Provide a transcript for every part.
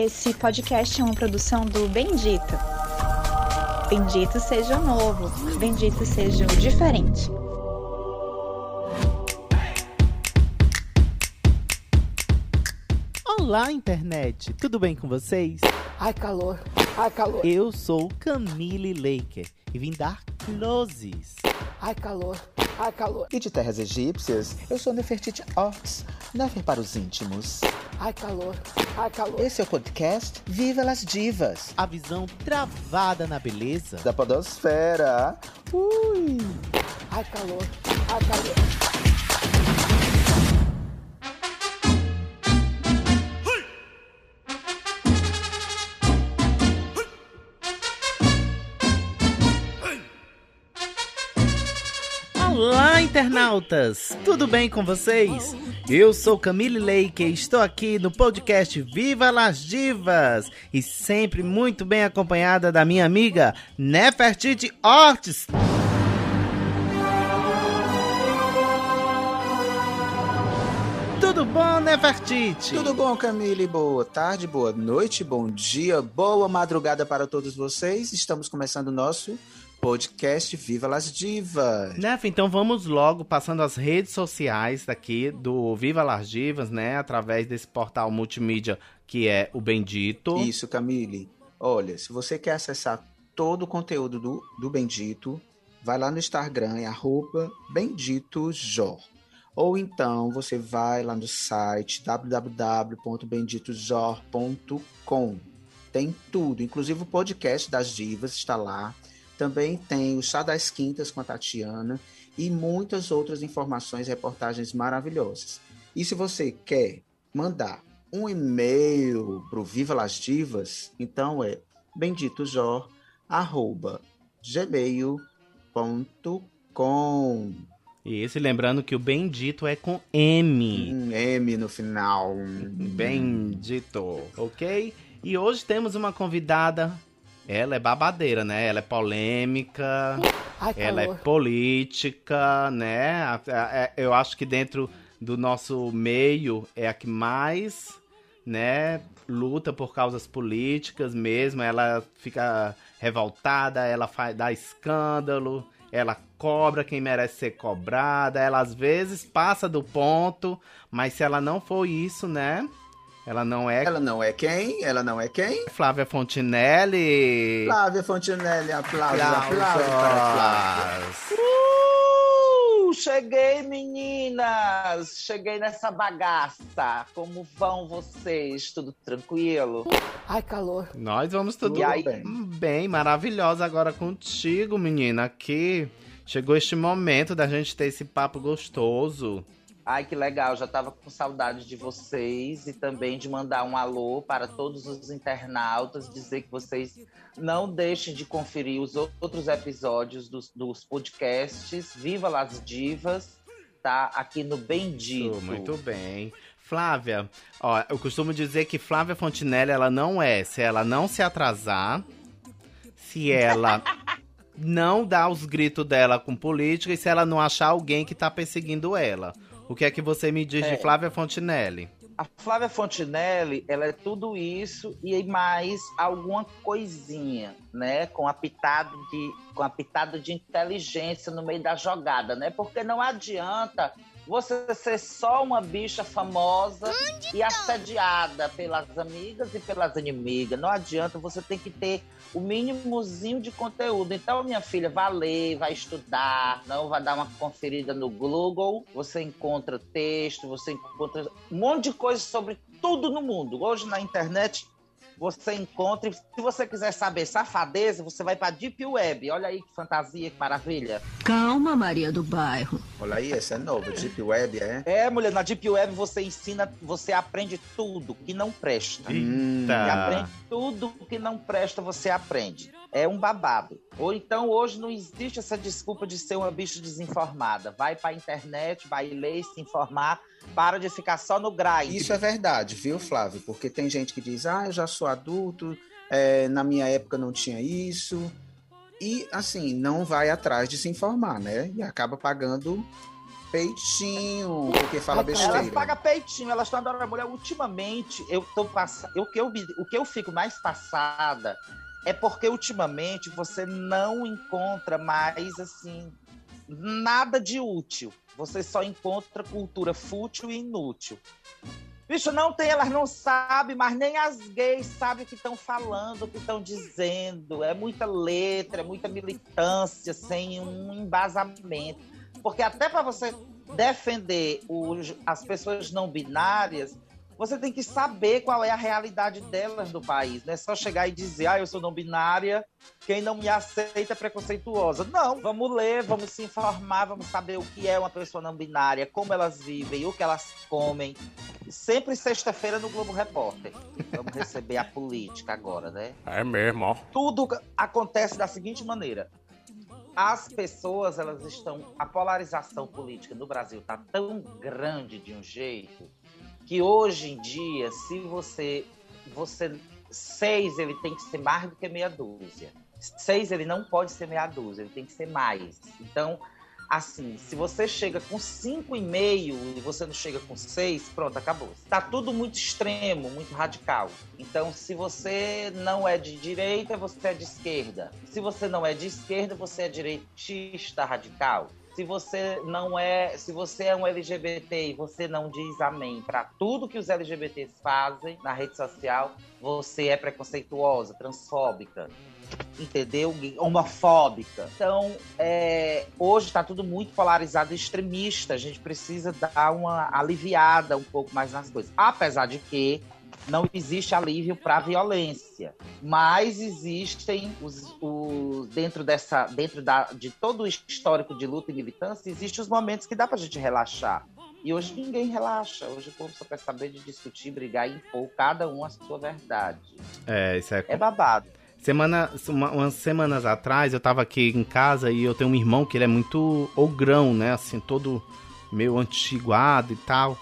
Esse podcast é uma produção do Bendito. Bendito seja o novo, bendito seja o diferente. Olá, internet! Tudo bem com vocês? Ai, calor! Ai, calor! Eu sou Camille Laker e vim dar closes. Ai, calor! Ai, calor! E de terras egípcias, eu sou Nefertiti Orts, Nefer para os íntimos. Ai, calor! Ai, calor! Esse é o podcast Viva las Divas, A visão travada na beleza. da podosfera. Ui! Ai, calor! Ai, calor! Internautas! Tudo bem com vocês? Eu sou Camille Leike e estou aqui no podcast Viva las Divas e sempre muito bem acompanhada da minha amiga Nefertiti Ortiz. Tudo bom, Nefertiti? Tudo bom, Camille? Boa tarde, boa noite, bom dia, boa madrugada para todos vocês. Estamos começando o nosso podcast Viva las Divas. Nef, então vamos logo passando as redes sociais daqui do Viva Las Divas, né? Através desse portal multimídia que é o Bendito. Isso, Camille. Olha, se você quer acessar todo o conteúdo do, do Bendito, vai lá no Instagram, é arroba benditojor. Ou então você vai lá no site www.benditojor.com. Tem tudo, inclusive o podcast das divas está lá. Também tem o Chá das Quintas com a Tatiana e muitas outras informações e reportagens maravilhosas. E se você quer mandar um e-mail para o Viva Las Divas, então é benditojor.gmail.com E esse lembrando que o Bendito é com M. um M no final. Bendito, ok? E hoje temos uma convidada. Ela é babadeira, né? Ela é polêmica, Ai, ela é política, né? É- Eu acho que dentro do nosso meio é a que mais, né, luta por causas políticas mesmo. Ela fica revoltada, ela faz, dá escândalo, ela cobra quem merece ser cobrada, ela às vezes passa do ponto, mas se ela não for isso, né? Ela não é Ela não é quem? Ela não é quem? Flávia Fontinelli. Flávia Fontinelli, aplausos, aplausos Flávia. Uh, cheguei, meninas! Cheguei nessa bagaça. Como vão vocês? Tudo tranquilo? Ai, calor! Nós vamos tudo E aí? bem. bem, maravilhosa agora contigo, menina. Aqui chegou este momento da gente ter esse papo gostoso. Ai, que legal. Já tava com saudade de vocês e também de mandar um alô para todos os internautas, dizer que vocês não deixem de conferir os outros episódios dos, dos podcasts Viva las Divas, tá? Aqui no Bendito. Muito bem. Flávia, ó, eu costumo dizer que Flávia Fontinelli, ela não é, se ela não se atrasar, se ela não dar os gritos dela com política e se ela não achar alguém que tá perseguindo ela. O que é que você me diz É. de Flávia Fontinelli? A Flávia Fontinelli, ela é tudo isso e mais alguma coisinha, né? Com a pitada de, com a pitada de inteligência no meio da jogada, né? Porque não adianta você ser só uma bicha famosa e assediada pelas amigas e pelas inimigas. Não adianta, você tem que ter o mínimozinho de conteúdo. Então, minha filha, vai ler, vai estudar, não vai dar uma conferida no Google. Você encontra texto, você encontra um monte de coisa sobre tudo no mundo. Hoje na internet você encontra. Se você quiser saber safadeza, você vai para Deep Web. Olha aí que fantasia, que maravilha. Calma, Maria do Bairro. Olha aí, essa é nova, Deep Web, é? É, mulher, na Deep Web você ensina, você aprende tudo que não presta. Você Tá. aprende tudo que não presta, você aprende. É um babado. Ou então hoje não existe essa desculpa de ser uma bicha desinformada. Vai pra internet, vai ler, se informar, para de ficar só no grind. Isso é verdade, viu, Flávio? Porque tem gente que diz, ah, eu já sou adulto, é, na minha época não tinha isso. E, assim, não vai atrás de se informar, né? E acaba pagando Peitinho, porque fala besteira. Elas pagam peitinho, elas estão adorando a mulher. Ultimamente, eu tô passando. O que eu, o que eu fico mais passada é porque ultimamente você não encontra mais assim nada de útil. Você só encontra cultura fútil e inútil. Bicho, não tem, elas não sabem, mas nem as gays sabem o que estão falando, o que estão dizendo. É muita letra, é muita militância sem um embasamento. Porque até para você defender os- as pessoas não binárias, você tem que saber qual é a realidade delas no país. Não é só chegar e dizer, ah, eu sou não binária, quem não me aceita é preconceituosa. Não, vamos ler, vamos se informar, vamos saber o que é uma pessoa não binária, como elas vivem, o que elas comem. Sempre sexta-feira no Globo Repórter. Vamos receber a política agora, né? É mesmo, ó. tudo acontece da seguinte maneira. As pessoas, elas estão. A polarização política no Brasil está tão grande de um jeito que hoje em dia, se você. você seis, ele tem que ser mais do que meia dúzia. Seis, ele não pode ser meia dúzia, ele tem que ser mais. Então, assim, se você chega com cinco e meio e você não chega com seis, pronto, acabou. Tá tudo muito extremo, muito radical. Então, se você não é de direita, você é de esquerda. Se você não é de esquerda, você é direitista radical. Se você não é, se você é um LGBT e você não diz amém para tudo que os LGBTs fazem na rede social, você é preconceituosa, transfóbica entendeu? Homofóbica. Então, é, hoje está tudo muito polarizado extremista. A gente precisa dar uma aliviada um pouco mais nas coisas. Apesar de que não existe alívio para a violência, mas existem os, os- dentro dessa, dentro da, de todo o histórico de luta e militância, existem os momentos que dá para a gente relaxar. E hoje ninguém relaxa. Hoje o povo só quer saber de discutir, brigar e impor cada um a sua verdade. É, isso é. É babado. Semana, uma- umas semanas atrás eu tava aqui em casa e eu tenho um irmão que ele é muito ogrão, né? Assim, todo meio antiguado e tal.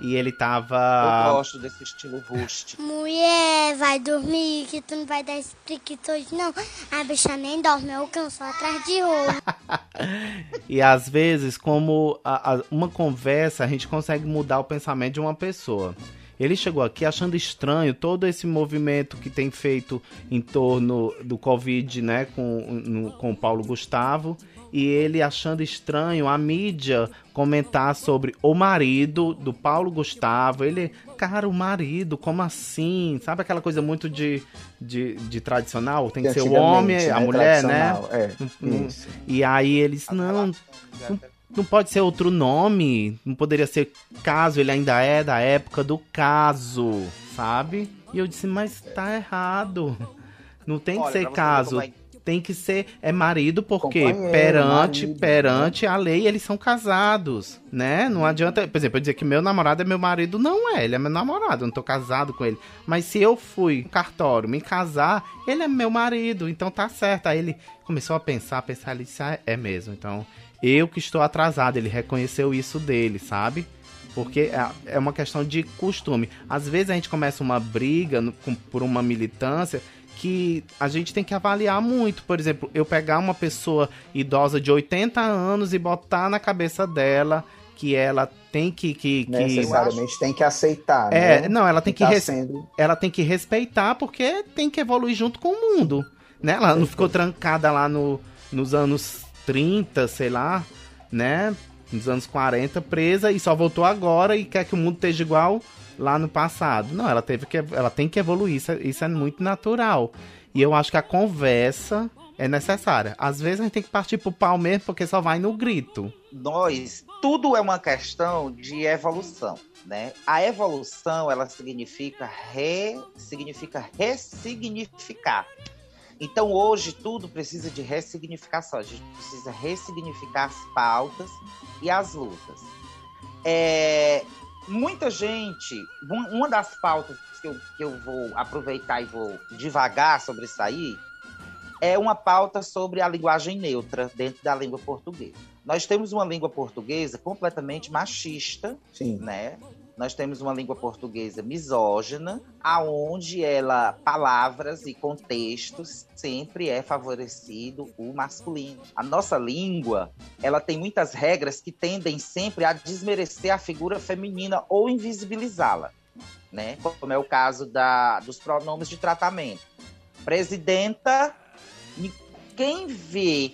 E ele Eu tava. gosto desse estilo rústico. Mulher, vai dormir, que tu não vai dar esse hoje, não. A bicha nem dorme, eu canso atrás de rolo. E às vezes, como a- a- uma conversa, a gente consegue mudar o pensamento de uma pessoa. Ele chegou aqui achando estranho todo esse movimento que tem feito em torno do Covid, né, com, no- com o Paulo Gustavo. E ele achando estranho a mídia comentar sobre o marido do Paulo Gustavo. Ele, cara, o marido, como assim? Sabe aquela coisa muito de, de, de tradicional? Tem que ser o homem, Antigamente, a né, mulher, né? É, Não- isso. E aí eles, não, não pode ser outro nome, não poderia ser caso, ele ainda é da época do caso, sabe? E eu disse, mas tá errado. Não tem que Olha, ser caso, como é- tem que ser é marido porque Companheiro, perante marido, perante a lei eles são casados, né? Não adianta, por exemplo, eu dizer que meu namorado é meu marido, não é, ele é meu namorado, eu não tô casado com ele. Mas se eu fui no cartório me casar, ele é meu marido, então tá certo. Aí ele começou a pensar, a pensar, ele disse, ah, é mesmo. Então, eu que estou atrasado, ele reconheceu isso dele, sabe? Porque é- é uma questão de costume. Às vezes a gente começa uma briga por uma militância que a gente tem que avaliar muito. Por exemplo, eu pegar uma pessoa idosa de 80 anos e botar na cabeça dela que ela tem que. que, que... Necessariamente tem que aceitar, É, né? não, ela tem que, tá res- sendo ela tem que respeitar porque tem que evoluir junto com o mundo. Né? Ela não ficou trancada lá no, nos anos 30, sei lá, né? Nos anos 40, presa e só voltou agora e quer que o mundo esteja igual lá no passado. Não, ela teve que ela tem que evoluir, isso, é- isso é muito natural. E eu acho que a conversa é necessária. Às vezes a gente tem que partir pro pau mesmo porque só vai no grito. nós, tudo é uma questão de evolução, né? A evolução, ela significa re, significa ressignificar. Então hoje tudo precisa de ressignificação. A gente precisa ressignificar as pautas e as lutas. É, muita gente, um- uma das pautas que eu, que eu vou aproveitar e vou devagar sobre isso aí é uma pauta sobre a linguagem neutra dentro da língua portuguesa. Nós temos uma língua portuguesa completamente machista, sim. né? Nós temos uma língua portuguesa misógina, aonde ela palavras e contextos sempre é favorecido o masculino. A nossa língua, ela tem muitas regras que tendem sempre a desmerecer a figura feminina ou invisibilizá-la, né? Como é o caso da, dos pronomes de tratamento. Presidenta, quem vê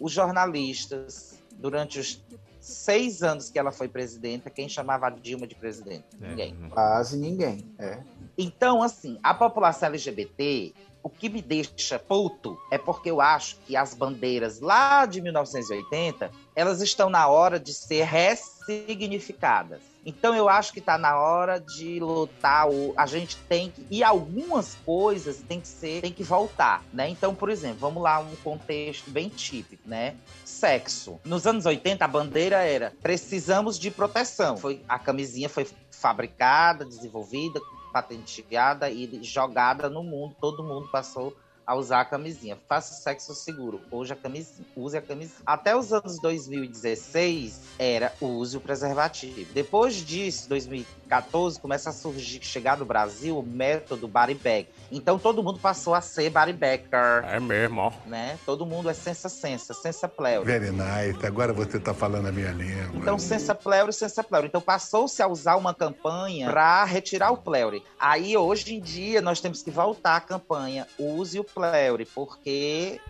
os jornalistas durante os seis anos que ela foi presidenta, quem chamava a Dilma de presidente? É. Ninguém. Quase ninguém. É. Então, assim, a população LGBT, o que me deixa puto é porque eu acho que as bandeiras lá de 1980, elas estão na hora de ser ressignificadas. Então eu acho que está na hora de lutar. A gente tem que. E algumas coisas tem que ser, tem que voltar, né? Então, por exemplo, vamos lá, um contexto bem típico, né? Sexo. Nos anos 80, a bandeira era precisamos de proteção. Foi, a camisinha foi fabricada, desenvolvida, patenteada e jogada no mundo. Todo mundo passou a usar a camisinha. Faça sexo seguro. Hoje a camisinha, use a camisinha. Até os anos 2016 era use o preservativo. Depois disso, 2014 começa a surgir, chegar no Brasil o método body bag. Então todo mundo passou a ser body bagger, É mesmo, ó. né? Todo mundo é sensa sensa, sensa pleura. Very nice. Agora você tá falando a minha língua. Então, sensa pleure, sensa pleure. Então, passou-se a usar uma campanha para retirar o pleure. Aí, hoje em dia, nós temos que voltar à campanha Use o pleure, porque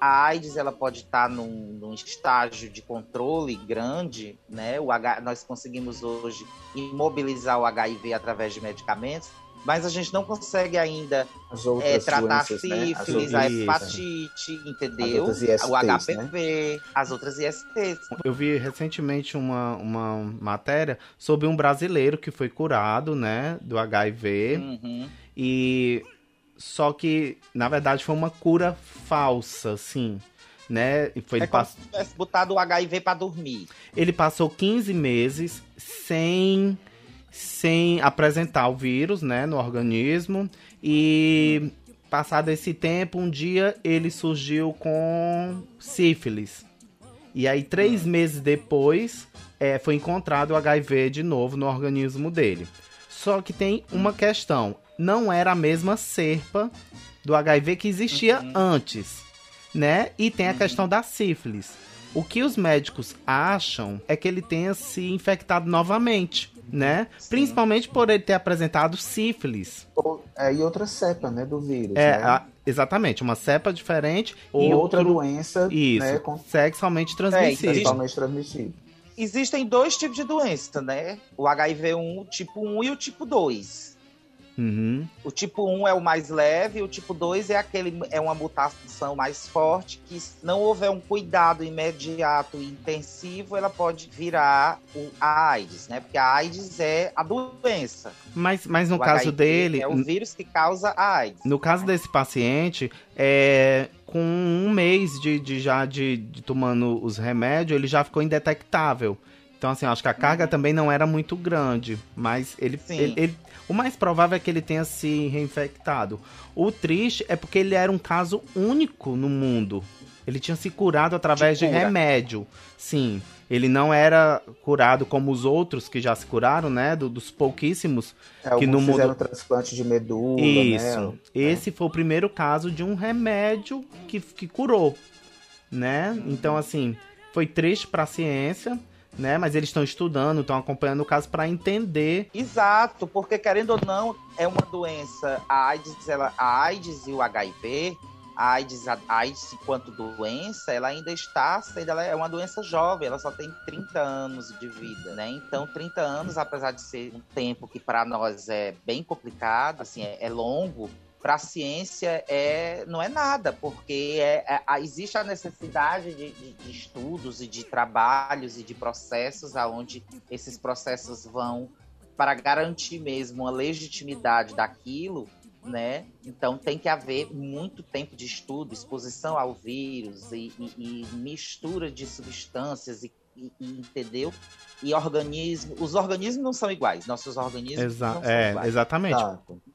a AIDS ela pode estar num, num estágio de controle grande, né? O H, nós conseguimos hoje imobilizar o HIV através de medicamentos, mas a gente não consegue ainda As é, tratar doenças, né? As sífilis, a Isso. hepatite, entendeu? ISTs, o HPV, as outras ISTs. Eu vi recentemente uma, uma matéria sobre um brasileiro que foi curado, né, do HIV. Uhum. E só que, na verdade, foi uma cura falsa, assim, né? E Foi, É ele, como pass- se tivesse botado o HIV pra dormir. ele passou 15 meses sem, sem apresentar o vírus, né, no organismo. E passado esse tempo, um dia ele surgiu com sífilis. E aí, três meses depois, é, foi encontrado o HIV de novo no organismo dele. Só que tem uma questão: não era a mesma cepa do HIV que existia antes, né? E tem a questão da sífilis. O que os médicos acham é que ele tenha se infectado novamente, né? Principalmente por ele ter apresentado sífilis. Ou- é, e outra cepa, né, do vírus. É, né? a- exatamente, uma cepa diferente Ou e outra outro, doença isso, né, com sexualmente É, transmissível. existe- totalmente transmissível. Existem dois tipos de doença, né? O HIV1, o tipo 1 e o tipo 2. Uhum. O tipo 1 é o mais leve, o tipo 2 é aquele é uma mutação mais forte que se não houver um cuidado imediato e intensivo, ela pode virar o a AIDS, né? Porque a AIDS é a doença. Mas, mas no O caso HIV dele, é o vírus que causa a AIDS. no caso desse paciente, é, com um mês de, de já de, de tomando os remédios, ele já ficou indetectável. Então, assim, acho que a carga também não era muito grande. Mas ele, ele- ele- O mais provável é que ele tenha se reinfectado. O triste é porque ele era um caso único no mundo. Ele tinha se curado através de, cura. remédio. Sim. Ele não era curado como os outros que já se curaram, né? do- dos pouquíssimos É, que no mundo fizeram transplante de medula, isso. né? Esse foi o primeiro caso de um remédio que, que curou, né? Então, assim, foi triste para a ciência, né? Mas eles estão estudando, estão acompanhando o caso para entender. Exato, porque querendo ou não, é uma doença. A AIDS, ela, a AIDS e o HIV, a AIDS, a AIDS enquanto doença, ela ainda está sendo, ela é uma doença jovem, ela só tem 30 anos de vida, né? Então, 30 anos, apesar de ser um tempo que para nós é bem complicado, assim, é, é longo, para a ciência é, não é nada, porque é, é- a- existe a necessidade de, de- de estudos e de trabalhos e de processos aonde esses processos vão para garantir mesmo uma legitimidade daquilo, né? Então tem que haver muito tempo de estudo, exposição ao vírus e, e- e mistura de substâncias e, e- e, entendeu? E organismo, os organismos não são iguais, nossos organismos Exa não são é, iguais exatamente.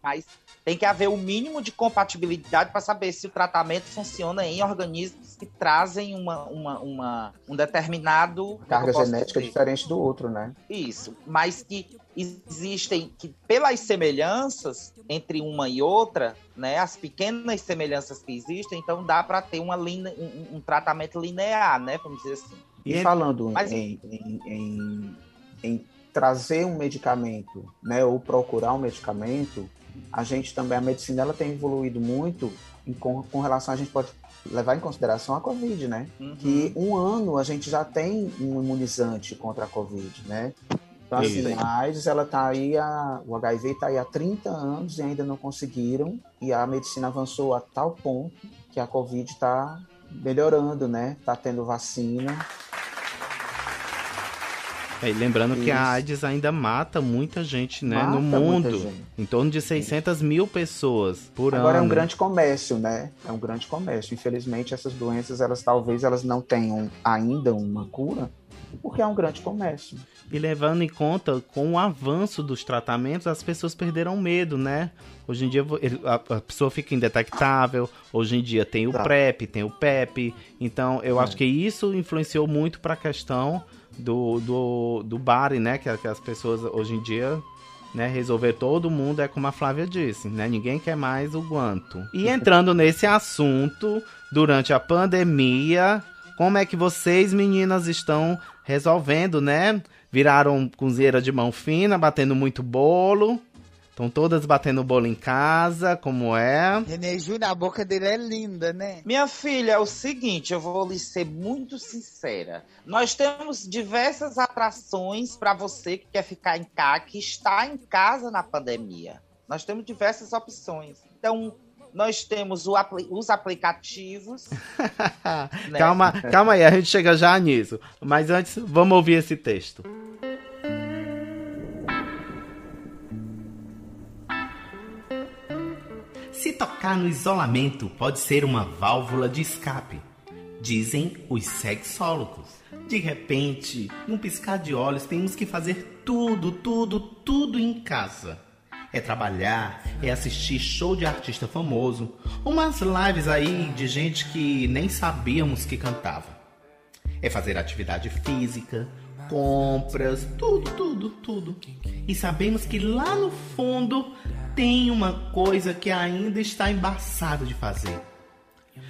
Mas tem que haver o mínimo de compatibilidade para saber se o tratamento funciona em organismos que trazem uma, uma, uma- um determinado Carga genética dizer? diferente do outro, né? Isso, mas que existem que pelas semelhanças entre uma e outra, né, as pequenas semelhanças que existem, então dá para ter uma line, um, um, tratamento linear, né, vamos dizer assim. E, e falando Mas... em, em, em, em, trazer um medicamento, né, ou procurar um medicamento, a gente também a medicina ela tem evoluído muito em, com, com relação a gente pode levar em consideração a Covid, né? Uhum. Que um ano a gente já tem um imunizante contra a Covid, né? Então, assim, a AIDS, ela tá aí, a, o HIV está aí há 30 anos e ainda não conseguiram, e a medicina avançou a tal ponto que a Covid está melhorando, né? Está tendo vacina. É, lembrando Isso. que a AIDS ainda mata muita gente, né, mata no mundo. Em torno de 600 mil pessoas por Agora ano. Agora é um grande comércio, né? É um grande comércio. Infelizmente, essas doenças, elas talvez elas não tenham ainda uma cura, porque é um grande comércio. E levando em conta, com o avanço dos tratamentos, as pessoas perderam medo, né? Hoje em dia a pessoa fica indetectável. Hoje em dia tem o tá. PrEP, tem o PEP. Então eu é. acho que isso influenciou muito para a questão do, do, do bari, né? Que, que as pessoas hoje em dia né, resolver todo mundo é como a Flávia disse, né? Ninguém quer mais o guanto. E entrando nesse assunto, durante a pandemia, como é que vocês, meninas, estão resolvendo, né? Viraram cozinheira de mão fina, batendo muito bolo. Estão todas batendo bolo em casa, como é? Renê Júnior, a boca dele é linda, né? Minha filha, é o seguinte, eu vou lhe ser muito sincera. Nós temos diversas atrações para você que quer ficar em casa, que está em casa na pandemia. Nós temos diversas opções. Então, nós temos apli os aplicativos. né? Calma, calma aí, a gente chega já nisso. Mas antes, vamos ouvir esse texto. Se tocar no isolamento pode ser uma válvula de escape, dizem os sexólogos. De repente, num piscar de olhos, temos que fazer tudo, tudo, tudo em casa é trabalhar, é assistir show de artista famoso, umas lives aí de gente que nem sabíamos que cantava. É fazer atividade física, compras, tudo, tudo, tudo. E sabemos que lá no fundo tem uma coisa que ainda está embaçado de fazer.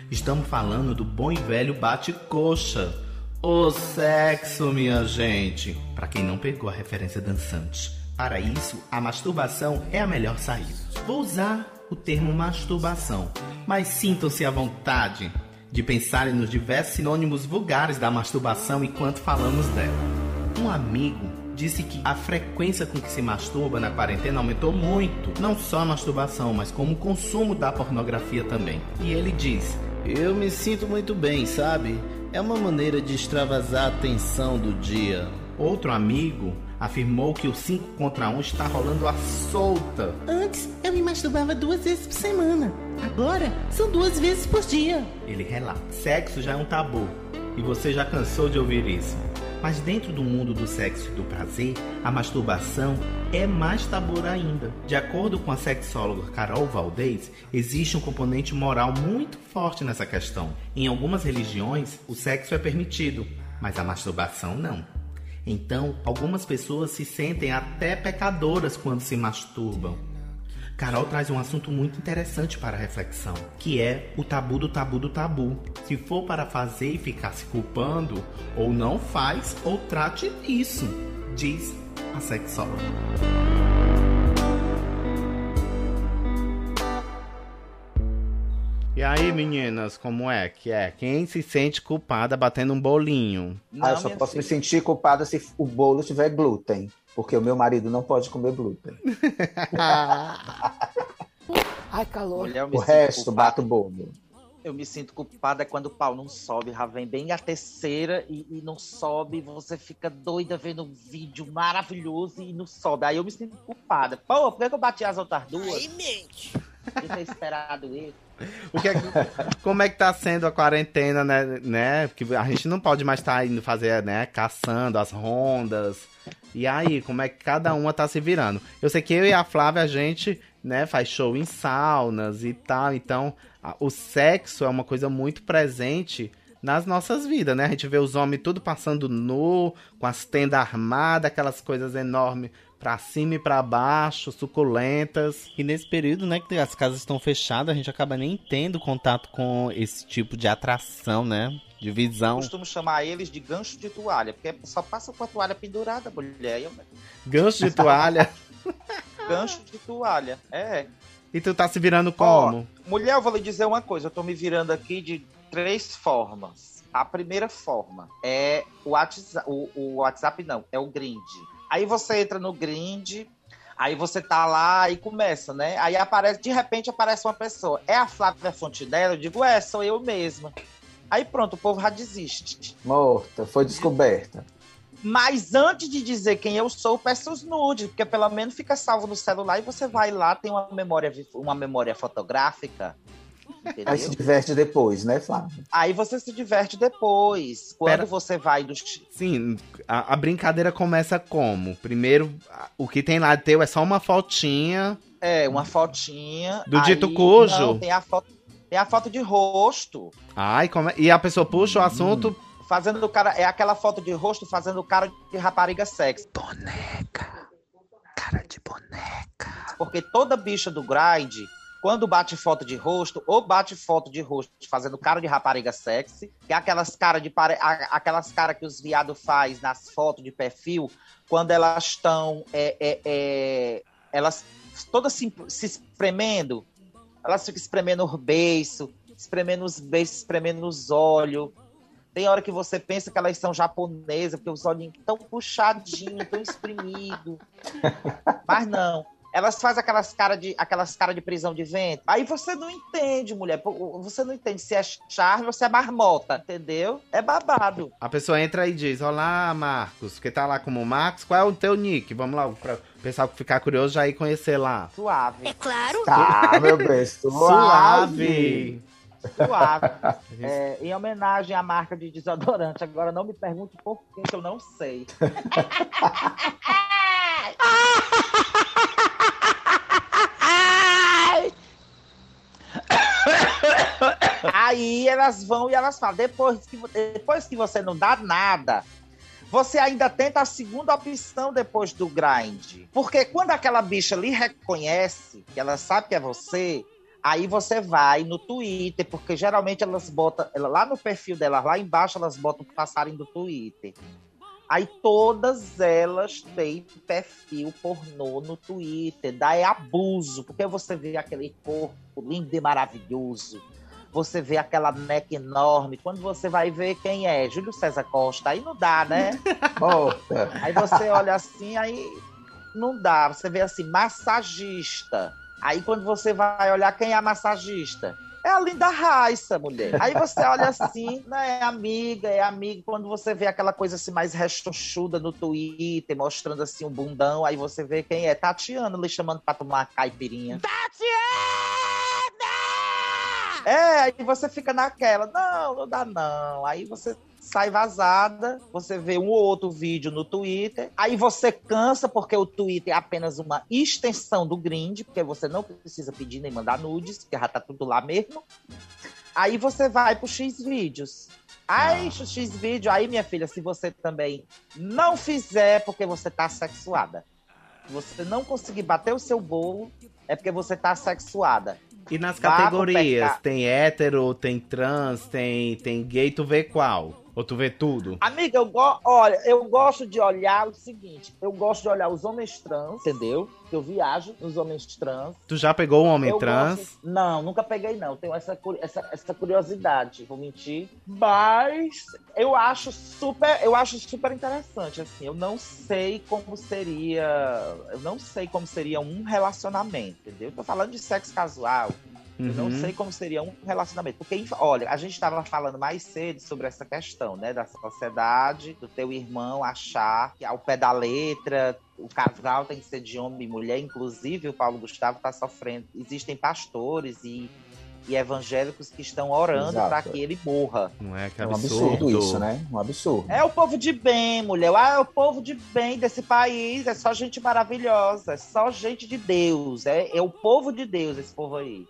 Estamos falando do bom e velho bate-coxa. O sexo, minha gente. Para quem não pegou a referência dançante. Para isso, a masturbação é a melhor saída. Vou usar o termo masturbação, mas sintam-se à vontade de pensarem nos diversos sinônimos vulgares da masturbação enquanto falamos dela. Um amigo disse que a frequência com que se masturba na quarentena aumentou muito, não só a masturbação, mas como o consumo da pornografia também. E ele diz: Eu me sinto muito bem, sabe? É uma maneira de extravasar a tensão do dia. Outro amigo afirmou que o 5 contra 1 está rolando à solta. Antes eu me masturbava duas vezes por semana. Agora são duas vezes por dia. Ele relata. Sexo já é um tabu. E você já cansou de ouvir isso. Mas dentro do mundo do sexo e do prazer, a masturbação é mais tabu ainda. De acordo com a sexóloga Carol Valdez, existe um componente moral muito forte nessa questão. Em algumas religiões, o sexo é permitido, mas a masturbação não. Então, algumas pessoas se sentem até pecadoras quando se masturbam. Carol traz um assunto muito interessante para a reflexão, que é o tabu do tabu do tabu. Se for para fazer e ficar se culpando, ou não faz, ou trate isso, diz a sexóloga. E aí, meninas, como é que é? Quem se sente culpada batendo um bolinho? Não, ah, eu só posso filha. me sentir culpada se o bolo tiver glúten, porque o meu marido não pode comer glúten. Ai, calor. Mulher, o resto, bato o bolo. Eu me sinto culpada quando o pau não sobe, já vem bem a terceira e, e não sobe, você fica doida vendo um vídeo maravilhoso e não sobe. Aí eu me sinto culpada. Pô, por que eu bati as outras duas? Ai, mente. Ter esperado isso. O que é, como é que tá sendo a quarentena, né, né? Porque a gente não pode mais estar tá indo fazer, né, caçando as rondas. E aí, como é que cada uma tá se virando? Eu sei que eu e a Flávia, a gente, né, faz show em saunas e tal. Então, a, o sexo é uma coisa muito presente nas nossas vidas, né? A gente vê os homens tudo passando nu, com as tendas armadas, aquelas coisas enormes pra cima e pra baixo, suculentas. E nesse período, né, que as casas estão fechadas, a gente acaba nem tendo contato com esse tipo de atração, né? De visão. Eu costumo chamar eles de gancho de toalha, porque só passa com a toalha pendurada, mulher. Gancho de toalha. gancho de toalha, é. E tu tá se virando como? Ó, mulher, eu vou lhe dizer uma coisa, eu tô me virando aqui de três formas. A primeira forma é o WhatsApp, o, o WhatsApp não, é o Grind. Aí você entra no Grind, aí você tá lá e começa, né? Aí aparece, de repente aparece uma pessoa. É a Flávia Fontinella? Eu digo, é, sou eu mesma. Aí pronto, o povo já desiste. Morta, foi descoberta. Mas antes de dizer quem eu sou, peço os nudes, porque pelo menos fica salvo no celular e você vai lá, tem uma memória, uma memória fotográfica. Entendeu? Aí se diverte depois, né, Flávio? Aí você se diverte depois. Quando Pera... você vai do. Sim, a, a, brincadeira começa como? Primeiro, o que tem lá teu é só uma fotinha. É, uma fotinha. Do aí, dito cujo? Não, tem a foto. Tem a foto de rosto. Ai, como é? E a pessoa puxa hum. o assunto fazendo o cara. É aquela foto de rosto fazendo o cara de rapariga sexy. Boneca. Cara de boneca. Porque toda bicha do grind, quando bate foto de rosto, ou bate foto de rosto fazendo cara de rapariga sexy, que é aquelas caras de aquelas cara que os viados faz nas fotos de perfil, quando elas estão. É, é, é... elas todas se, se espremendo, elas ficam espremendo o beiço, espremendo os beijos, espremendo os olhos tem hora que você pensa que elas são japonesas, porque os olhinhos tão puxadinhos, tão espremidos. Mas não. Elas fazem aquelas caras de, aquelas cara de prisão de vento. Aí você não entende, mulher. Você não entende se é charme ou se é marmota, entendeu? É babado. A pessoa entra e diz: Olá, Marcos, que tá lá como Marcos, qual é o teu nick? Vamos lá, pra o pessoal ficar curioso já ir conhecer lá. Suave. É claro. Tá, meu bem, suave. suave. Suave. É, em homenagem à marca de desodorante. Agora não me pergunte por que eu não sei. Aí elas vão e elas falam: depois que, depois que você não dá nada, você ainda tenta a segunda opção depois do grind. Porque quando aquela bicha lhe reconhece, que ela sabe que é você, Aí você vai no Twitter, porque geralmente elas botam, ela, lá no perfil delas, lá embaixo, elas botam o passarinho do Twitter. Aí todas elas têm perfil pornô no Twitter. Daí é abuso, porque você vê aquele corpo lindo e maravilhoso. Você vê aquela neck enorme. Quando você vai ver quem é, Júlio César Costa, aí não dá, né? aí você olha assim, aí não dá. Você vê assim, massagista. Aí quando você vai olhar quem é a massagista, é a Linda Raissa, mulher. Aí você olha assim, né, é amiga, é amiga. Quando você vê aquela coisa assim mais rechonchuda no Twitter, mostrando assim um bundão, aí você vê quem é. Tatiana lhe chamando pra tomar caipirinha. Tatiana! É, aí você fica naquela, não, não dá não. Aí você sai vazada, você vê um ou outro vídeo no Twitter, aí você cansa porque o Twitter é apenas uma extensão do Grind, porque você não precisa pedir nem mandar nudes, porque já tá tudo lá mesmo. Aí você vai pro X vídeos. Aí, ah. X vídeo, aí minha filha, se você também não fizer porque você tá sexuada. Se você não conseguir bater o seu bolo, é porque você tá sexuada. E nas categorias, tem hétero, tem trans, tem, tem gay, tu vê qual? Ou tu vê tudo? Amiga, eu go... olha, eu gosto de olhar o seguinte: eu gosto de olhar os homens trans, entendeu? Eu viajo nos homens trans. Tu já pegou um homem eu trans? Gosto... Não, nunca peguei, não. Tenho essa, essa, essa curiosidade, vou mentir. Mas eu acho super, eu acho super interessante, assim. Eu não sei como seria. Eu não sei como seria um relacionamento, entendeu? Tô falando de sexo casual Uhum. Eu não uhum. sei como seria um relacionamento. Porque, olha, a gente estava falando mais cedo sobre essa questão, né? Da sociedade, do teu irmão achar que ao pé da letra, o casal tem que ser de homem e mulher. Inclusive, o Paulo Gustavo está sofrendo. Existem pastores e, e evangélicos que estão orando para que ele morra. Não é que absurdo. É um absurdo isso, né? Um absurdo. É o povo de bem, mulher. Ah, é o povo de bem desse país. É só gente maravilhosa. É só gente de Deus. É, é o povo de Deus, esse povo aí.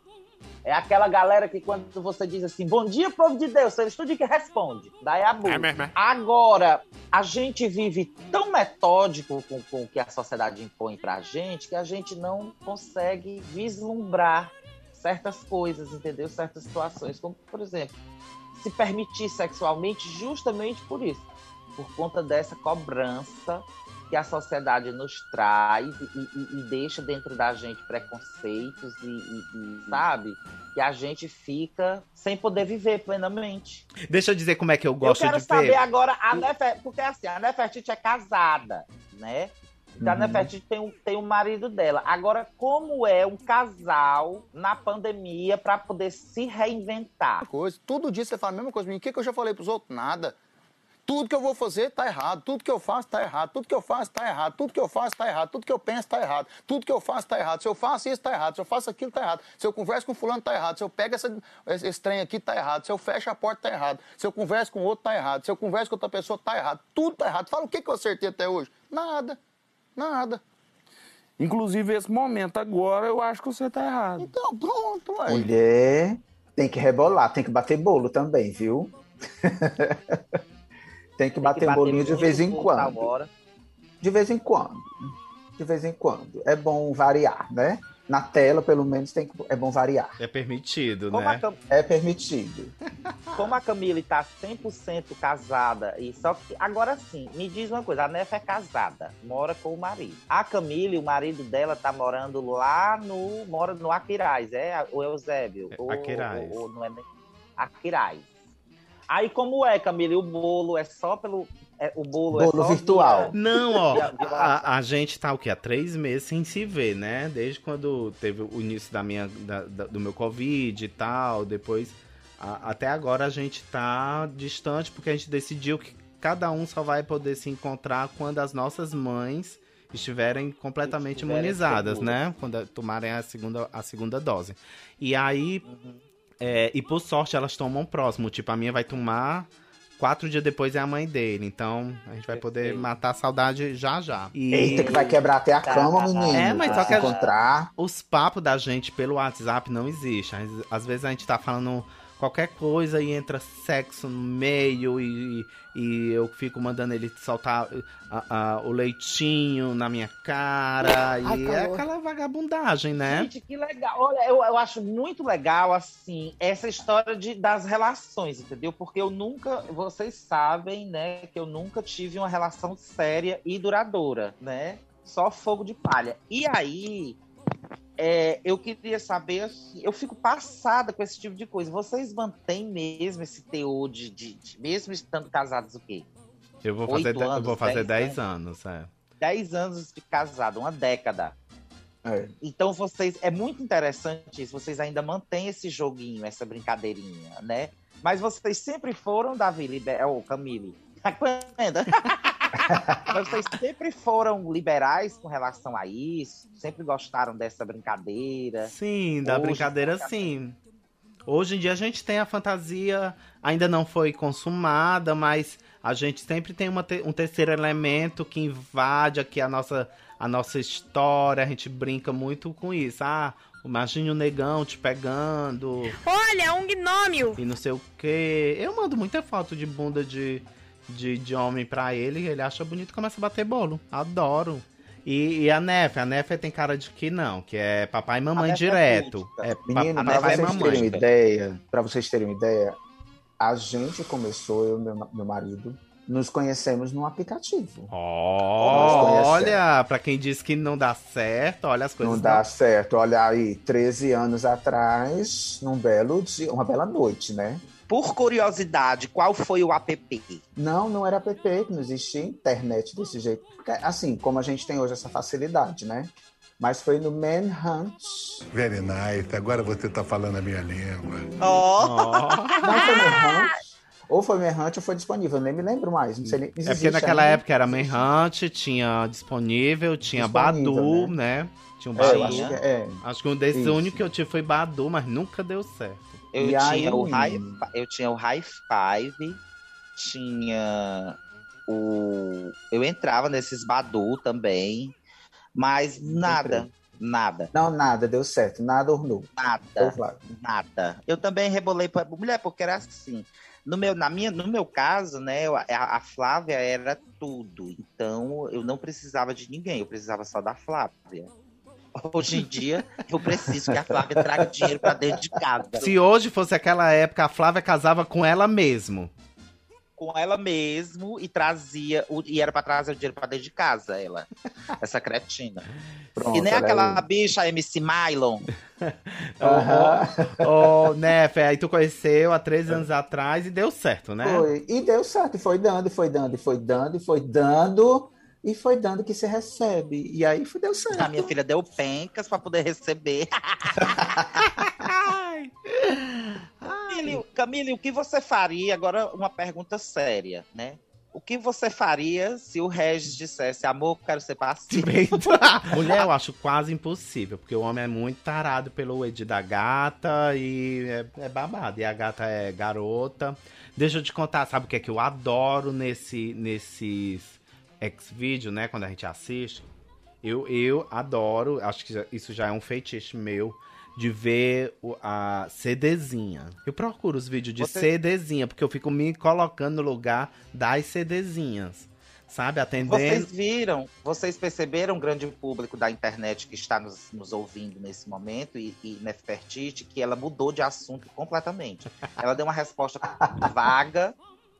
É aquela galera que quando você diz assim, bom dia, povo de Deus, eles tudo que responde. Daí a burra. É mesmo, é. Agora, a gente vive tão metódico com, com o que a sociedade impõe pra gente que a gente não consegue vislumbrar certas coisas, entendeu? Certas situações. Como, por exemplo, se permitir sexualmente justamente por isso. Por conta dessa cobrança que a sociedade nos traz e, e- e deixa dentro da gente preconceitos e, e- e, sabe? Que a gente fica sem poder viver plenamente. Deixa eu dizer como é que eu gosto eu quero de saber ver. agora, a Nefer, porque assim, a Nefertiti é casada, né? Então a Uhum. Nefertiti tem, um- tem o marido dela. Agora, como é um casal na pandemia para poder se reinventar? coisa. Todo dia você fala a mesma coisa. O que, que eu já falei pros outros? Nada. Tudo que eu vou fazer tá errado. Tudo que eu faço tá errado. Tudo que eu faço tá errado. Tudo que eu faço tá errado. Tudo que eu penso tá errado. Tudo que eu faço tá errado. Se eu faço isso tá errado. Se eu faço aquilo tá errado. Se eu converso com fulano tá errado. Se eu pego essa, esse, esse trem aqui tá errado. Se eu fecho a porta tá errado. Se eu converso com outro tá errado. Se eu converso com outra pessoa tá errado. Tudo tá errado. Fala o que, que eu acertei até hoje? Nada. Nada. Inclusive, esse momento agora, eu acho que você tá errado. Então, pronto, ué. Mulher, tem que rebolar, tem que bater bolo também, viu? Tem que bater, bolinho de vez em quando. hora. De vez em quando. De vez em quando. É bom variar, né? Na tela, pelo menos, tem que, é bom variar. É permitido, Como né? Cam- É permitido. como a Camille tá 100% casada, e só que agora sim, me diz uma coisa, a Nefa é casada, mora com o marido. A Camille, o marido dela tá morando lá no, mora no Aquiraz, é o Eusébio. ou- Aquiraz. ou- ou não é Aquiraz. Aí como é, Camille, o bolo é só pelo é- o bolo, é Bolo só virtual. Não, ó, a, a gente tá o quê? Há três meses sem se ver, né? Desde quando teve o início da minha, da- da- do meu Covid e tal, depois. a- até agora a gente tá distante porque a gente decidiu que cada um só vai poder se encontrar quando as nossas mães estiverem completamente Estiverem imunizadas, seguras. né? Quando tomarem a segunda, a segunda dose. E aí, é, e por sorte elas tomam próximo. Tipo, a minha vai tomar quatro dias depois é a mãe dele. Então a gente vai poder Perfeito. matar a saudade já já. E Eita, que vai quebrar até a cama, menino. É, mas só que encontrar. os papos da gente pelo WhatsApp não existem. Às, às vezes a gente tá falando qualquer coisa e entra sexo no meio e, e eu fico mandando ele soltar ah, ah, o leitinho na minha cara. Ai, e é calor. aquela vagabundagem, né? Gente, que legal. Olha, eu, eu acho muito legal, assim, essa história de, das relações, entendeu? Porque eu nunca, vocês sabem, né, que eu nunca tive uma relação séria e duradoura, né? Só fogo de palha. E aí, é, eu queria saber, assim, eu fico passada com esse tipo de coisa. Vocês mantêm mesmo esse teor de, de- de- mesmo estando casados, o quê? Eu vou fazer, de- eu anos, vou fazer dez 10 anos, é. 10 anos de casado, uma década. É. Então vocês é muito interessante isso, vocês ainda mantêm esse joguinho, essa brincadeirinha, né? Mas vocês sempre foram, Davi, liber... ou Camille, Aguenta. Mas vocês sempre foram liberais com relação a isso? Sempre gostaram dessa brincadeira? Sim, da Hoje, brincadeira sim. Hoje em dia a gente tem a fantasia, ainda não foi consumada, mas a gente sempre tem uma te- um terceiro elemento que invade aqui a nossa, a nossa história. A gente brinca muito com isso. Ah, imagine o negão te pegando Olha, um gnômio! e não sei o quê. Eu mando muita foto de bunda de, de, de homem pra ele, ele acha bonito e começa a bater bolo. Adoro. E, e a Nefe, a Nefe tem cara de que não, que é papai e mamãe é direto. É, pa- Menino, pra e vocês terem uma mamãe. ideia, para vocês terem uma ideia, a gente começou, eu e meu, meu marido, nos conhecemos num aplicativo. Conhecemos. Olha, pra quem diz que não dá certo, olha as coisas. Não dá certo. Olha aí, 13 anos atrás, num belo dia, uma bela noite, né? Por curiosidade, qual foi o app? Não, não era app, que não existia internet desse jeito. Assim, como a gente tem hoje essa facilidade, né? Mas foi no Manhunt. Very nice. Agora você tá falando a minha língua. Não foi Manhunt. Ou foi Manhunt ou foi disponível, eu nem me lembro mais. Não sei nem, É porque naquela ainda. época era Manhunt, tinha disponível, tinha Disponível, Badu, né? Tinha um É, eu Badu. acho que é. Acho que um desses Isso. únicos que eu tive foi Badu, mas nunca deu certo. Eu E tinha aí, o high, eu tinha o High Five, tinha o eu entrava nesses Badu também, mas nada. Nada. Não, nada, deu certo. Nada ornou. Nada. Nada. Eu também rebolei pra mulher, porque era assim. No meu, na minha, no meu caso, né, a, a Flávia era tudo. Então, eu não precisava de ninguém, eu precisava só da Flávia. Hoje em dia, eu preciso que a Flávia traga dinheiro pra dentro de casa. Se hoje fosse aquela época, a Flávia casava com ela mesmo. com ela mesmo e trazia o, e era pra trazer o dinheiro pra dentro de casa, ela. Essa cretina. Pronto, e nem ela aquela é- bicha MC Mylon. Ô, né, Fê, aí tu conheceu há três anos atrás e deu certo, né? Foi. E deu certo. E foi dando, e foi dando, e foi dando, e foi dando. E foi dando que se recebe. E aí foi, deu certo. A minha filha deu pencas pra poder receber. Camille, Camille, o que você faria? Agora, uma pergunta séria, né? O que você faria se o Regis dissesse, amor, quero ser passivo? Mulher, eu acho quase impossível, porque o homem é muito tarado pelo Ed da gata e é, é babado. E a gata é garota. Deixa eu te contar, sabe o que é que eu adoro nesse, nesses X-Video, né? Quando a gente assiste. Eu, eu adoro, acho que isso já é um feitiço meu, de ver o- a CDzinha. Eu procuro os vídeos de Você- CDzinha, porque eu fico me colocando no lugar das CDzinhas. Sabe? Atendendo. Vocês viram, vocês perceberam, grande público da internet que está nos, nos ouvindo nesse momento, e, e Nefertiti, que ela mudou de assunto completamente. Ela deu uma resposta vaga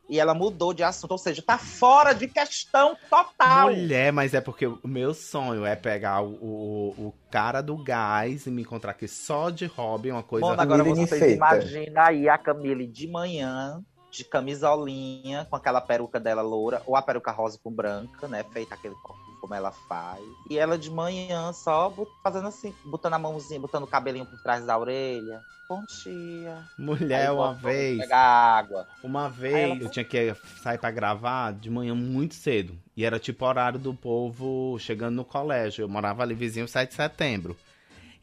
e ela mudou de assunto, ou seja, tá fora de questão total. Mulher, mas é porque o meu sonho é pegar o, o, o cara do gás e me encontrar aqui só de hobby, uma coisa Mano, agora vocês feita. imaginam aí a Camille de manhã, de camisolinha, com aquela peruca dela loura, ou a peruca rosa com branca, né? Feita aquele como ela faz. E ela de manhã só fazendo assim, botando a mãozinha, botando o cabelinho por trás da orelha. Bom dia. Mulher, Aí uma vez. Pegar água. Uma vez ela- eu tinha que sair pra gravar de manhã muito cedo. E era tipo horário do povo chegando no colégio. Eu morava ali vizinho 7 de setembro.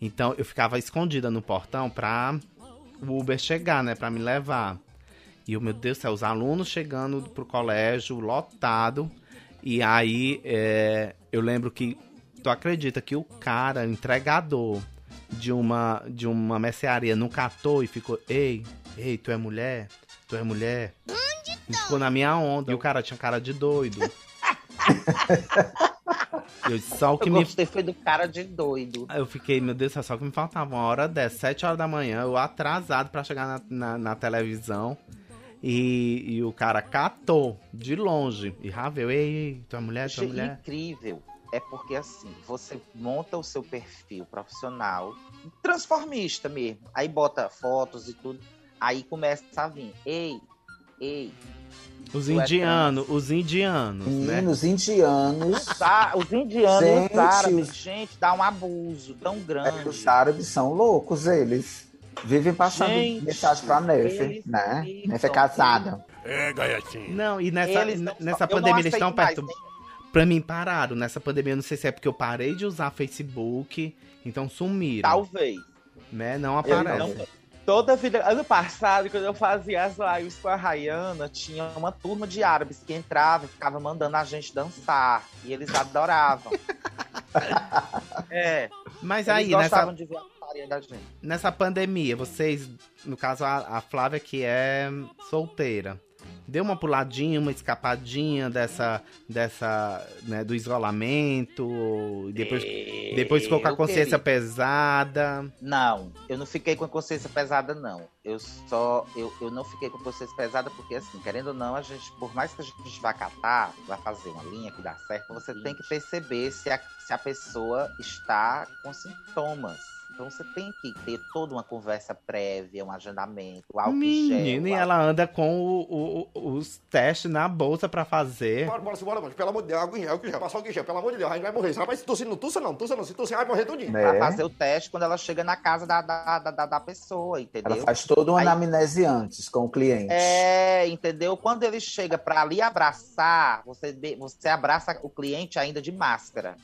Então eu ficava escondida no portão pra o Uber chegar, né? Pra me levar. E eu, meu Deus do céu, os alunos chegando pro colégio, lotado. E aí é, eu lembro que. Tu acredita que o cara, entregador de uma, de uma mercearia, não catou e ficou. Ei, ei, tu é mulher? Tu é mulher? E ficou na minha onda. E o cara tinha cara de doido. Eu só o que eu me foi do cara de doido. Eu fiquei, meu Deus só que me faltava uma hora dessa, sete horas da manhã, eu atrasado pra chegar na, na, na televisão. E, e o cara catou de longe. E Ravel, ei, ei, tu é mulher, tu é Achei mulher. incrível. É porque assim, você monta o seu perfil profissional, transformista mesmo. Aí bota fotos e tudo. Aí começa a vir. Ei, ei. Os tu é indianos, os indianos, né? Meninos indianos. Sa- Os indianos e Gente, os árabes, os- gente, dá um abuso tão grande. Os árabes são loucos, eles. Vivem passando Gente, mensagem pra eles né? Nefe é casada. É, gaiatinho. Não, e nessa, Eles não- nessa pandemia eles estão aceito mais, perto. Pra mim, pararam. Nessa pandemia, eu não sei se é porque eu parei de usar Facebook, então sumiram. Talvez. Né? Não aparece. não- Toda vida. Ano passado, quando eu fazia as lives com a Rayana, tinha uma turma de árabes que entrava e ficava mandando a gente dançar. E eles adoravam. é. Mas eles aí, nessa, da gente. nessa pandemia, vocês, no caso a, a Flávia que é solteira, deu uma puladinha, uma escapadinha dessa, dessa, né, do isolamento, e depois, depois ficou com a consciência queria. pesada. Não, eu não fiquei com a consciência pesada, não. Eu só. Eu, eu não fiquei com a consciência pesada porque, assim, querendo ou não, a gente, por mais que a gente vá catar, vai fazer uma linha que dá certo, você tem que perceber se a, se a pessoa está com sintomas. Então você tem que ter toda uma conversa prévia, um agendamento, álcool em gel. Menina, e álcool- ela anda com o- o- os testes na bolsa pra fazer. Bora, bora, bora, mano. Pelo amor de Deus, água em gel, álcool em gel. Passar álcool em gel, pelo amor de Deus, a gente vai morrer. Rapaz, se tossir, não tussa não, tussa não. Se tossir, vai morrer tudinho. Pra fazer o teste quando ela chega na casa da, da, da, da- pessoa, entendeu? Ela faz toda uma Aí- anamnese antes com o cliente. É, entendeu? Quando ele chega pra ali abraçar, você, você abraça o cliente ainda de máscara.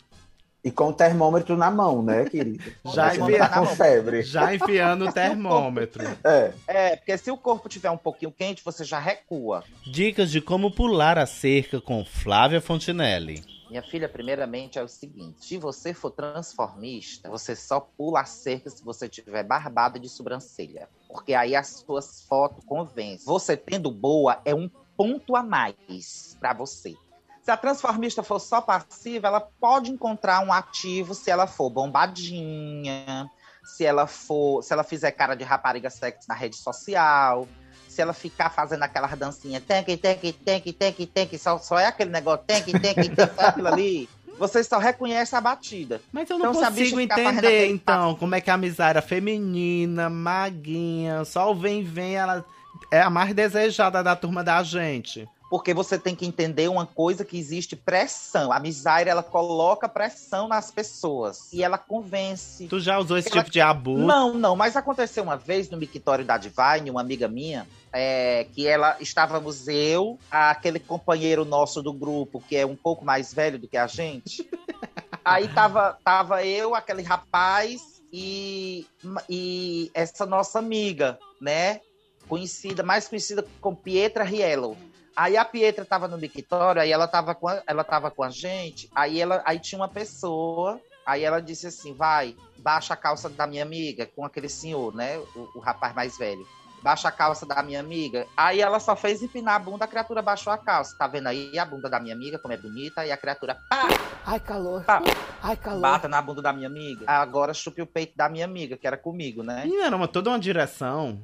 E com o termômetro na mão, né, querido? Já Você não enfia- tá com febre. Já enfiando o termômetro. É. É, porque se o corpo tiver um pouquinho quente, você já recua. Dicas de como pular a cerca com Flávia Fontinelli. Minha filha, primeiramente é o seguinte: se você for transformista, você só pula a cerca se você tiver barbada de sobrancelha. Porque aí as suas fotos convencem. Você tendo boa é um ponto a mais para você. Se a transformista for só passiva, ela pode encontrar um ativo se ela for bombadinha, se ela for, se ela fizer cara de rapariga sexy na rede social, se ela ficar fazendo aquelas dancinhas, tem que, tem que, tem que, tem que, tem que, só, só é aquele negócio, tem que, tem que, tem que, aquilo ali. Você só reconhece a batida. Mas eu não Então, consigo entender, então, como é que a miséria é feminina, maguinha, só o vem, vem, ela é a mais desejada da turma da gente. Porque você tem que entender uma coisa que existe pressão. A miséria, ela coloca pressão nas pessoas. E ela convence. Tu já usou esse Ela- tipo de abuso? Não, não, mas aconteceu uma vez no mictório da Divine, uma amiga minha, é, que ela estávamos eu, aquele companheiro nosso do grupo, que é um pouco mais velho do que a gente. Aí tava, tava eu, aquele rapaz e, e essa nossa amiga, né? Conhecida, mais conhecida como Pietra Riello. Aí a Pietra tava no mictório, aí ela tava com a, ela tava com a gente, aí ela aí tinha uma pessoa, aí ela disse assim: "Vai, baixa a calça da minha amiga", com aquele senhor, né, o, o rapaz mais velho. Baixa a calça da minha amiga. Aí ela só fez empinar a bunda, a criatura baixou a calça. Tá vendo aí a bunda da minha amiga, como é bonita? E a criatura, pá, Ai, calor. pá, Ai, calor. bata na bunda da minha amiga. Agora chupe o peito da minha amiga, que era comigo, né? Menina, era uma, toda uma direção.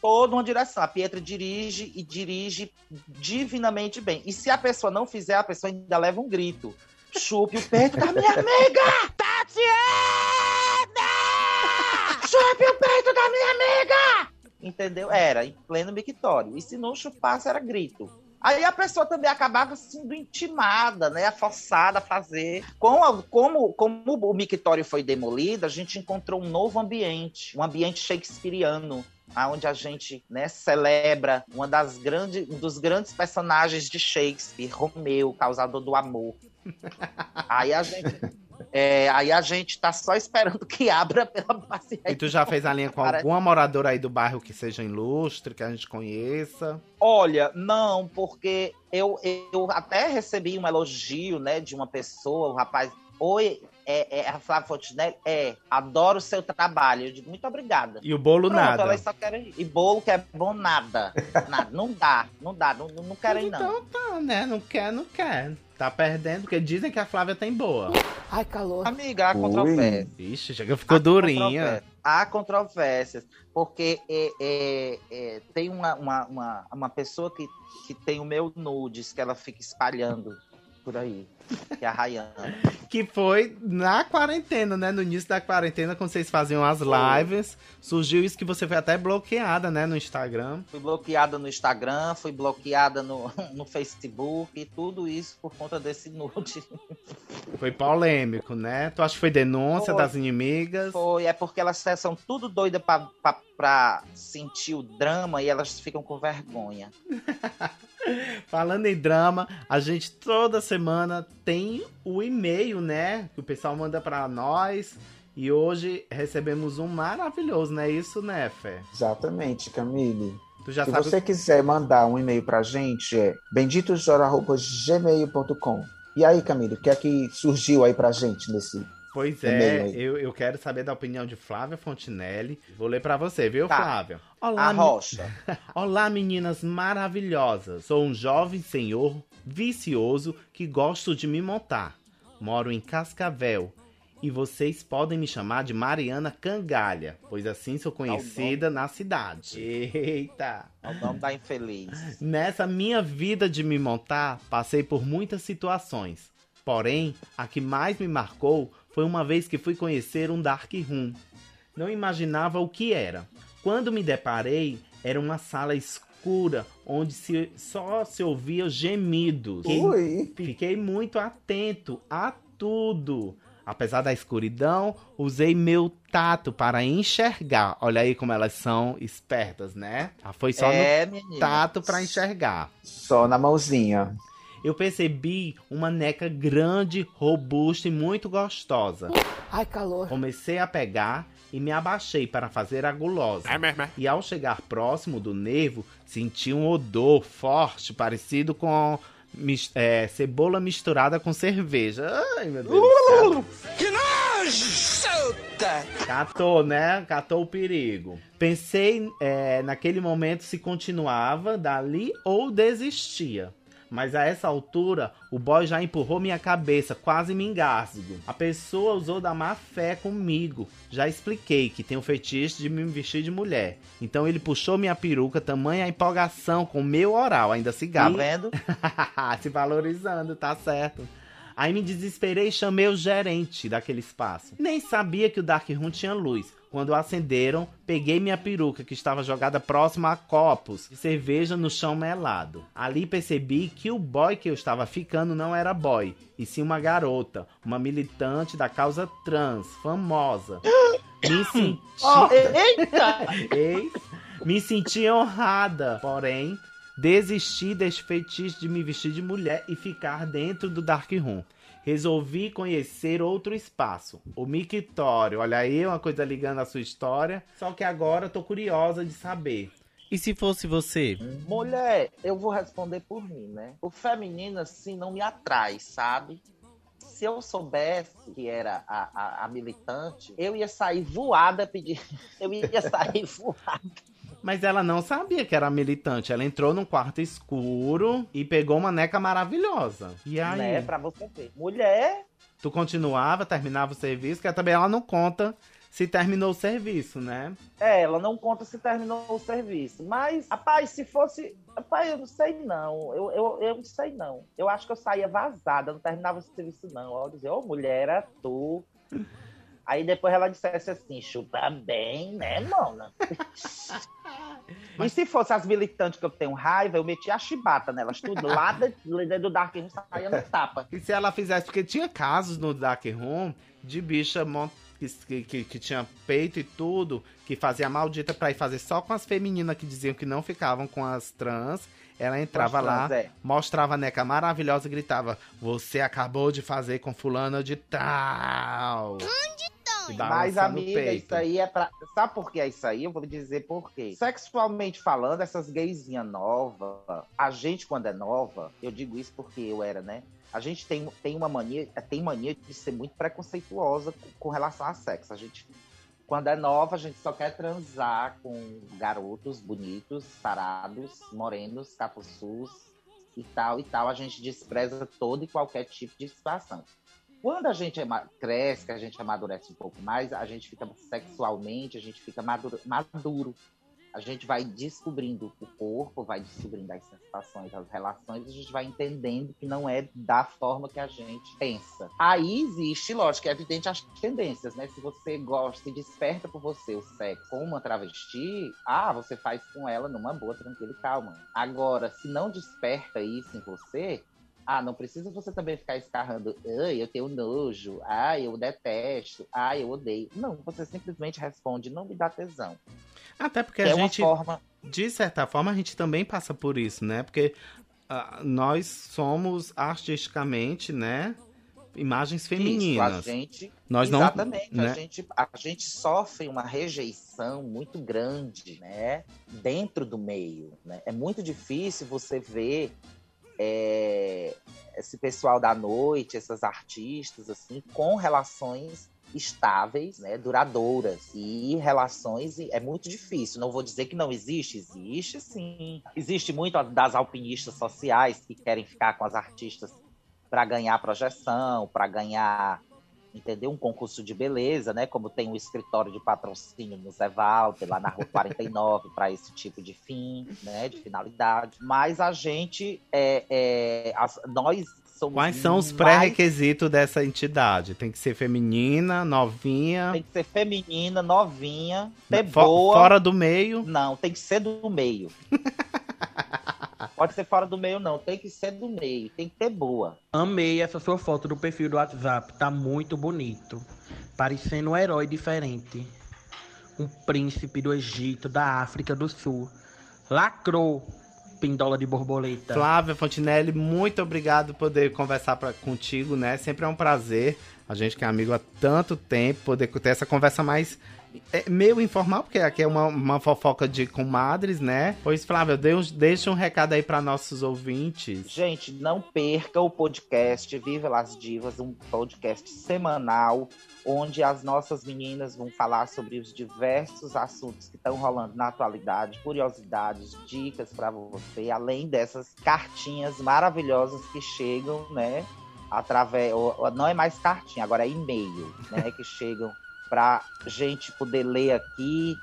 Toda uma direção. A Pietra dirige e dirige divinamente bem. E se a pessoa não fizer, a pessoa ainda leva um grito. Chupe o peito da minha amiga! Tatiana! Chupe o peito da minha amiga! Entendeu? Era, em pleno mictório. E se não chupasse, era grito. Aí a pessoa também acabava sendo intimada, né? Forçada a fazer. Com a- como, como o mictório foi demolido, a gente encontrou um novo ambiente, um ambiente shakespeariano, onde a gente né, celebra uma das grandes, um dos grandes personagens de Shakespeare, Romeu, causador do amor. Aí a gente, é, aí a gente tá só esperando que abra pela paciência. E tu já fez a linha com alguma moradora aí do bairro que seja ilustre, que a gente conheça? Olha, não, porque eu, eu até recebi um elogio, né, de uma pessoa, o rapaz, oi, é, é a Flávia Fontenelle? É, adoro o seu trabalho. Eu digo, muito obrigada. E o bolo Pronto, nada. elas só querem. E bolo que é bom nada. Nada. Não dá, não dá, não, não querem não. Então tá, né? Não quer, não quer. Tá perdendo, porque dizem que a Flávia tem boa. Ai, calor. Amiga, há controvérsia. Ixi, chega, ficou durinha. controvérsia. Há controvérsias, porque é, é, é, tem uma, uma, uma, uma pessoa que, que tem o meu nudes que ela fica espalhando por aí, que é a Rayana. Que foi na quarentena, né? No início da quarentena, quando vocês faziam as lives, surgiu isso que você foi até bloqueada, né? No Instagram. Fui bloqueada no Instagram, fui bloqueada no, no Facebook, e tudo isso por conta desse nude. Foi polêmico, né? Tu acha que foi denúncia Foi. das inimigas? Foi, é porque elas são tudo doidas pra, pra, pra sentir o drama e elas ficam com vergonha. Falando em drama, a gente toda semana tem o e-mail, né? Que o pessoal manda pra nós. E hoje recebemos um maravilhoso, não é isso, né, Fé? Exatamente, Camille. Tu já Se sabe você quiser mandar um e-mail pra gente, é benditosjora.gmail.com. E aí, Camille, o que é que surgiu aí pra gente nesse Pois é, eu, eu quero saber da opinião de Flávia Fontinelli. Vou ler pra você, viu, Tá. Flávia? A me- rocha. Olá, meninas maravilhosas. Sou um jovem senhor vicioso que gosto de me montar. Moro em Cascavel. E vocês podem me chamar de Mariana Cangalha, pois assim sou conhecida na cidade. Eita! O nome da infeliz. Nessa minha vida de me montar, passei por muitas situações. Porém, a que mais me marcou foi uma vez que fui conhecer um dark room. Não imaginava o que era. Quando me deparei, era uma sala escura onde se- só se ouvia gemidos. Ui. Fiquei muito atento a tudo. Apesar da escuridão, usei meu tato para enxergar. Olha aí como elas são espertas, né? Ah, Foi só É, no menina. tato para enxergar. Só na mãozinha. Eu percebi uma neca grande, robusta e muito gostosa. Ai, calor. Comecei a pegar e me abaixei para fazer a gulosa. E ao chegar próximo do nervo, senti um odor forte, parecido com mis- é, cebola misturada com cerveja. Ai, meu Deus do céu. Que nojo! Catou, né? Catou o perigo. Pensei é, naquele momento se continuava dali ou desistia. Mas a essa altura, o boy já empurrou minha cabeça, quase me engasgo. A pessoa usou da má fé comigo. Já expliquei que tem o fetiche de me vestir de mulher. Então ele puxou minha peruca, tamanha a empolgação com meu oral, ainda se Tá gaba. vendo? se valorizando, tá certo. Aí me desesperei e chamei o gerente daquele espaço. Nem sabia que o Dark Room tinha luz. Quando acenderam, peguei minha peruca que estava jogada próxima a copos de cerveja no chão melado. Ali percebi que o boy que eu estava ficando não era boy, e sim uma garota, uma militante da causa trans, famosa. Me senti. Ó, eita! Ei, me senti honrada, porém, desisti desse fetiche de me vestir de mulher e ficar dentro do Dark Room. Resolvi conhecer outro espaço, o Mictório. Olha aí, uma coisa ligando a sua história. Só que agora eu tô curiosa de saber. E se fosse você? Mulher, eu vou responder por mim, né? O feminino, assim, não me atrai, sabe? Se eu soubesse que era a, a, a militante, eu ia sair voada pedir. Eu ia sair voada. Mas ela não sabia que era militante. Ela entrou num quarto escuro e pegou uma neca maravilhosa. E aí? Né? Pra você ver. Mulher, Tu continuava, terminava o serviço, que também ela não conta se terminou o serviço, né? é, ela não conta se terminou o serviço. Mas, rapaz, se fosse. Rapaz, eu não sei não. Eu, eu, eu não sei não. Eu acho que eu saía vazada, não terminava o serviço, não. Eu dizia, ô mulher, era tu. Aí depois ela dissesse assim, chupa bem, né, mona? E se fosse as militantes que eu tenho raiva, eu metia a chibata nelas, tudo lá dentro do Dark Room, saia no tapa. E se ela fizesse, porque tinha casos no Dark Room de bicha que, que, que tinha peito e tudo, que fazia maldita pra ir fazer só com as femininas que diziam que não ficavam com as trans. Ela entrava as lá, trans, é. mostrava a neca maravilhosa e gritava: Você acabou de fazer com fulano de tal. E Mas, o amiga, isso aí é pra. Sabe por que é isso aí? Eu vou dizer por quê. Sexualmente falando, essas gaysinhas novas, a gente, quando é nova, eu digo isso porque eu era, né? A gente tem, tem uma mania, tem mania de ser muito preconceituosa com, com relação a sexo. A gente, quando é nova, a gente só quer transar com garotos bonitos, sarados, morenos, capuçus e tal e tal. A gente despreza todo e qualquer tipo de situação. Quando a gente cresce, que a gente amadurece um pouco mais, a gente fica sexualmente, a gente fica maduro. maduro. A gente vai descobrindo o corpo, vai descobrindo as sensações, as relações, a gente vai entendendo que não é da forma que a gente pensa. Aí existe, lógico, é evidente as tendências, né? Se você gosta, se desperta por você o sexo com uma travesti, ah, você faz com ela numa boa, tranquila e calma. Agora, se não desperta isso em você, ah, não precisa você também ficar escarrando. Ai, eu tenho nojo. Ai, eu detesto. Ai, eu odeio. Não, você simplesmente responde, não me dá tesão. Até porque é a uma gente, forma. de certa forma, a gente também passa por isso, né? Porque ah, nós somos artisticamente, né? Imagens femininas. Isso, a gente, Nós não- exatamente, né? a, gente, a gente sofre uma rejeição muito grande, né? Dentro do meio, né? É muito difícil você ver é, esse pessoal da noite, essas artistas, assim, com relações estáveis, né, duradouras e relações é muito difícil. Não vou dizer que não existe, existe sim. Existe muito das alpinistas sociais que querem ficar com as artistas para ganhar projeção, para ganhar, entendeu? Um concurso de beleza, né? Como tem um escritório de patrocínio no Zé Walter, lá na Rua 49, para esse tipo de fim, né? De finalidade. Mas a gente, é, é, as- nós somos Quais são os mais- pré-requisitos dessa entidade? Tem que ser feminina, novinha, Tem que ser feminina, novinha, ser fo- boa. fora do meio. Não, tem que ser do meio. Pode ser fora do meio, não. Tem que ser do meio. Tem que ter boa. Amei essa sua foto do perfil do WhatsApp, tá muito bonito. Parecendo um herói diferente. Um príncipe do Egito, da África do Sul. Lacrou, pindola de borboleta. Flávia Fontinelli, muito obrigado por poder conversar pra, contigo, né? Sempre é um prazer. A gente que é amigo há tanto tempo, poder ter essa conversa mais é meio informal, porque aqui é uma, uma fofoca de comadres, né? Pois, Flávia, deixa um recado aí para nossos ouvintes. Gente, não perca o podcast Viva las Divas, um podcast semanal onde as nossas meninas vão falar sobre os diversos assuntos que estão rolando na atualidade, curiosidades, dicas para você, além dessas cartinhas maravilhosas que chegam, né, através, não é mais cartinha, agora é e-mail, né, que chegam para gente poder ler aqui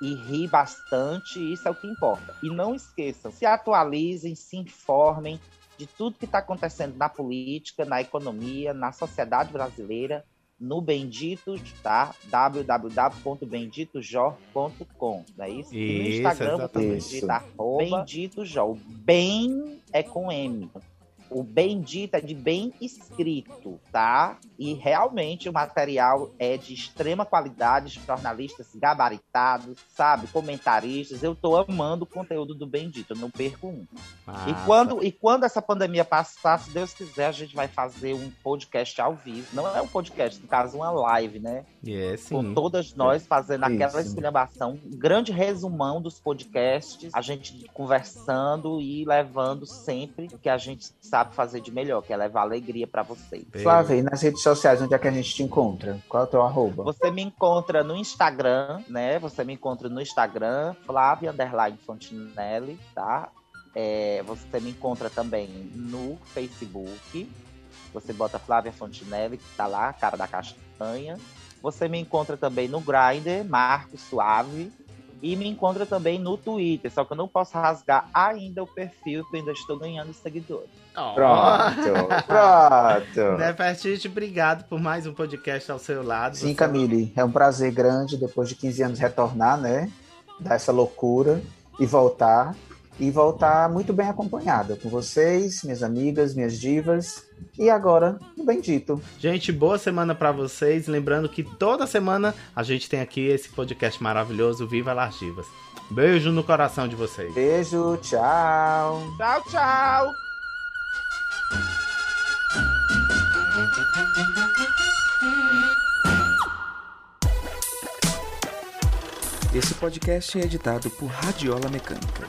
e rir bastante, isso é o que importa. E não esqueçam, se atualizem, se informem de tudo que está acontecendo na política, na economia, na sociedade brasileira, no Bendito, tá? www.benditojó.com, não é isso? E no Isso, Instagram, exatamente. arroba Bendito Jó. O bem é com M. O bendito é de bem escrito, tá? E realmente o material é de extrema qualidade, jornalistas gabaritados, sabe? Comentaristas. Eu tô amando o conteúdo do Bendito, eu não perco um. E quando, e quando essa pandemia passar, se Deus quiser, a gente vai fazer um podcast ao vivo. Não é um podcast, no caso, uma live, né? É, sim. Com todas nós fazendo aquela esculhambação, um grande resumão dos podcasts, a gente conversando e levando sempre o que a gente sabe fazer de melhor, que é levar alegria pra vocês. Flávia, e nas redes sociais, onde é que a gente te encontra? Qual é o teu arroba? Você me encontra no Instagram, né? Você me encontra no Instagram, Flávia Underline Fontinelli, tá? É, você me encontra também no Facebook. Você bota Flávia Fontinelli, que tá lá, cara da castanha. Você me encontra também no Grindr, Marco Suave. E me encontra também no Twitter, só que eu não posso rasgar ainda o perfil, porque eu ainda estou ganhando seguidores. Pronto, pronto. Nefertiti, obrigado por mais um podcast ao seu lado. Sim, Você- Camille, é um prazer grande depois de 15 anos retornar, né? Dar essa loucura e voltar. E voltar muito bem acompanhada com vocês, minhas amigas, minhas divas. E agora, no Bendito. Gente, boa semana pra vocês. Lembrando que toda semana a gente tem aqui esse podcast maravilhoso, Viva Las Divas. Beijo no coração de vocês. Beijo, tchau. Tchau, tchau. Esse podcast é editado por Radiola Mecânica.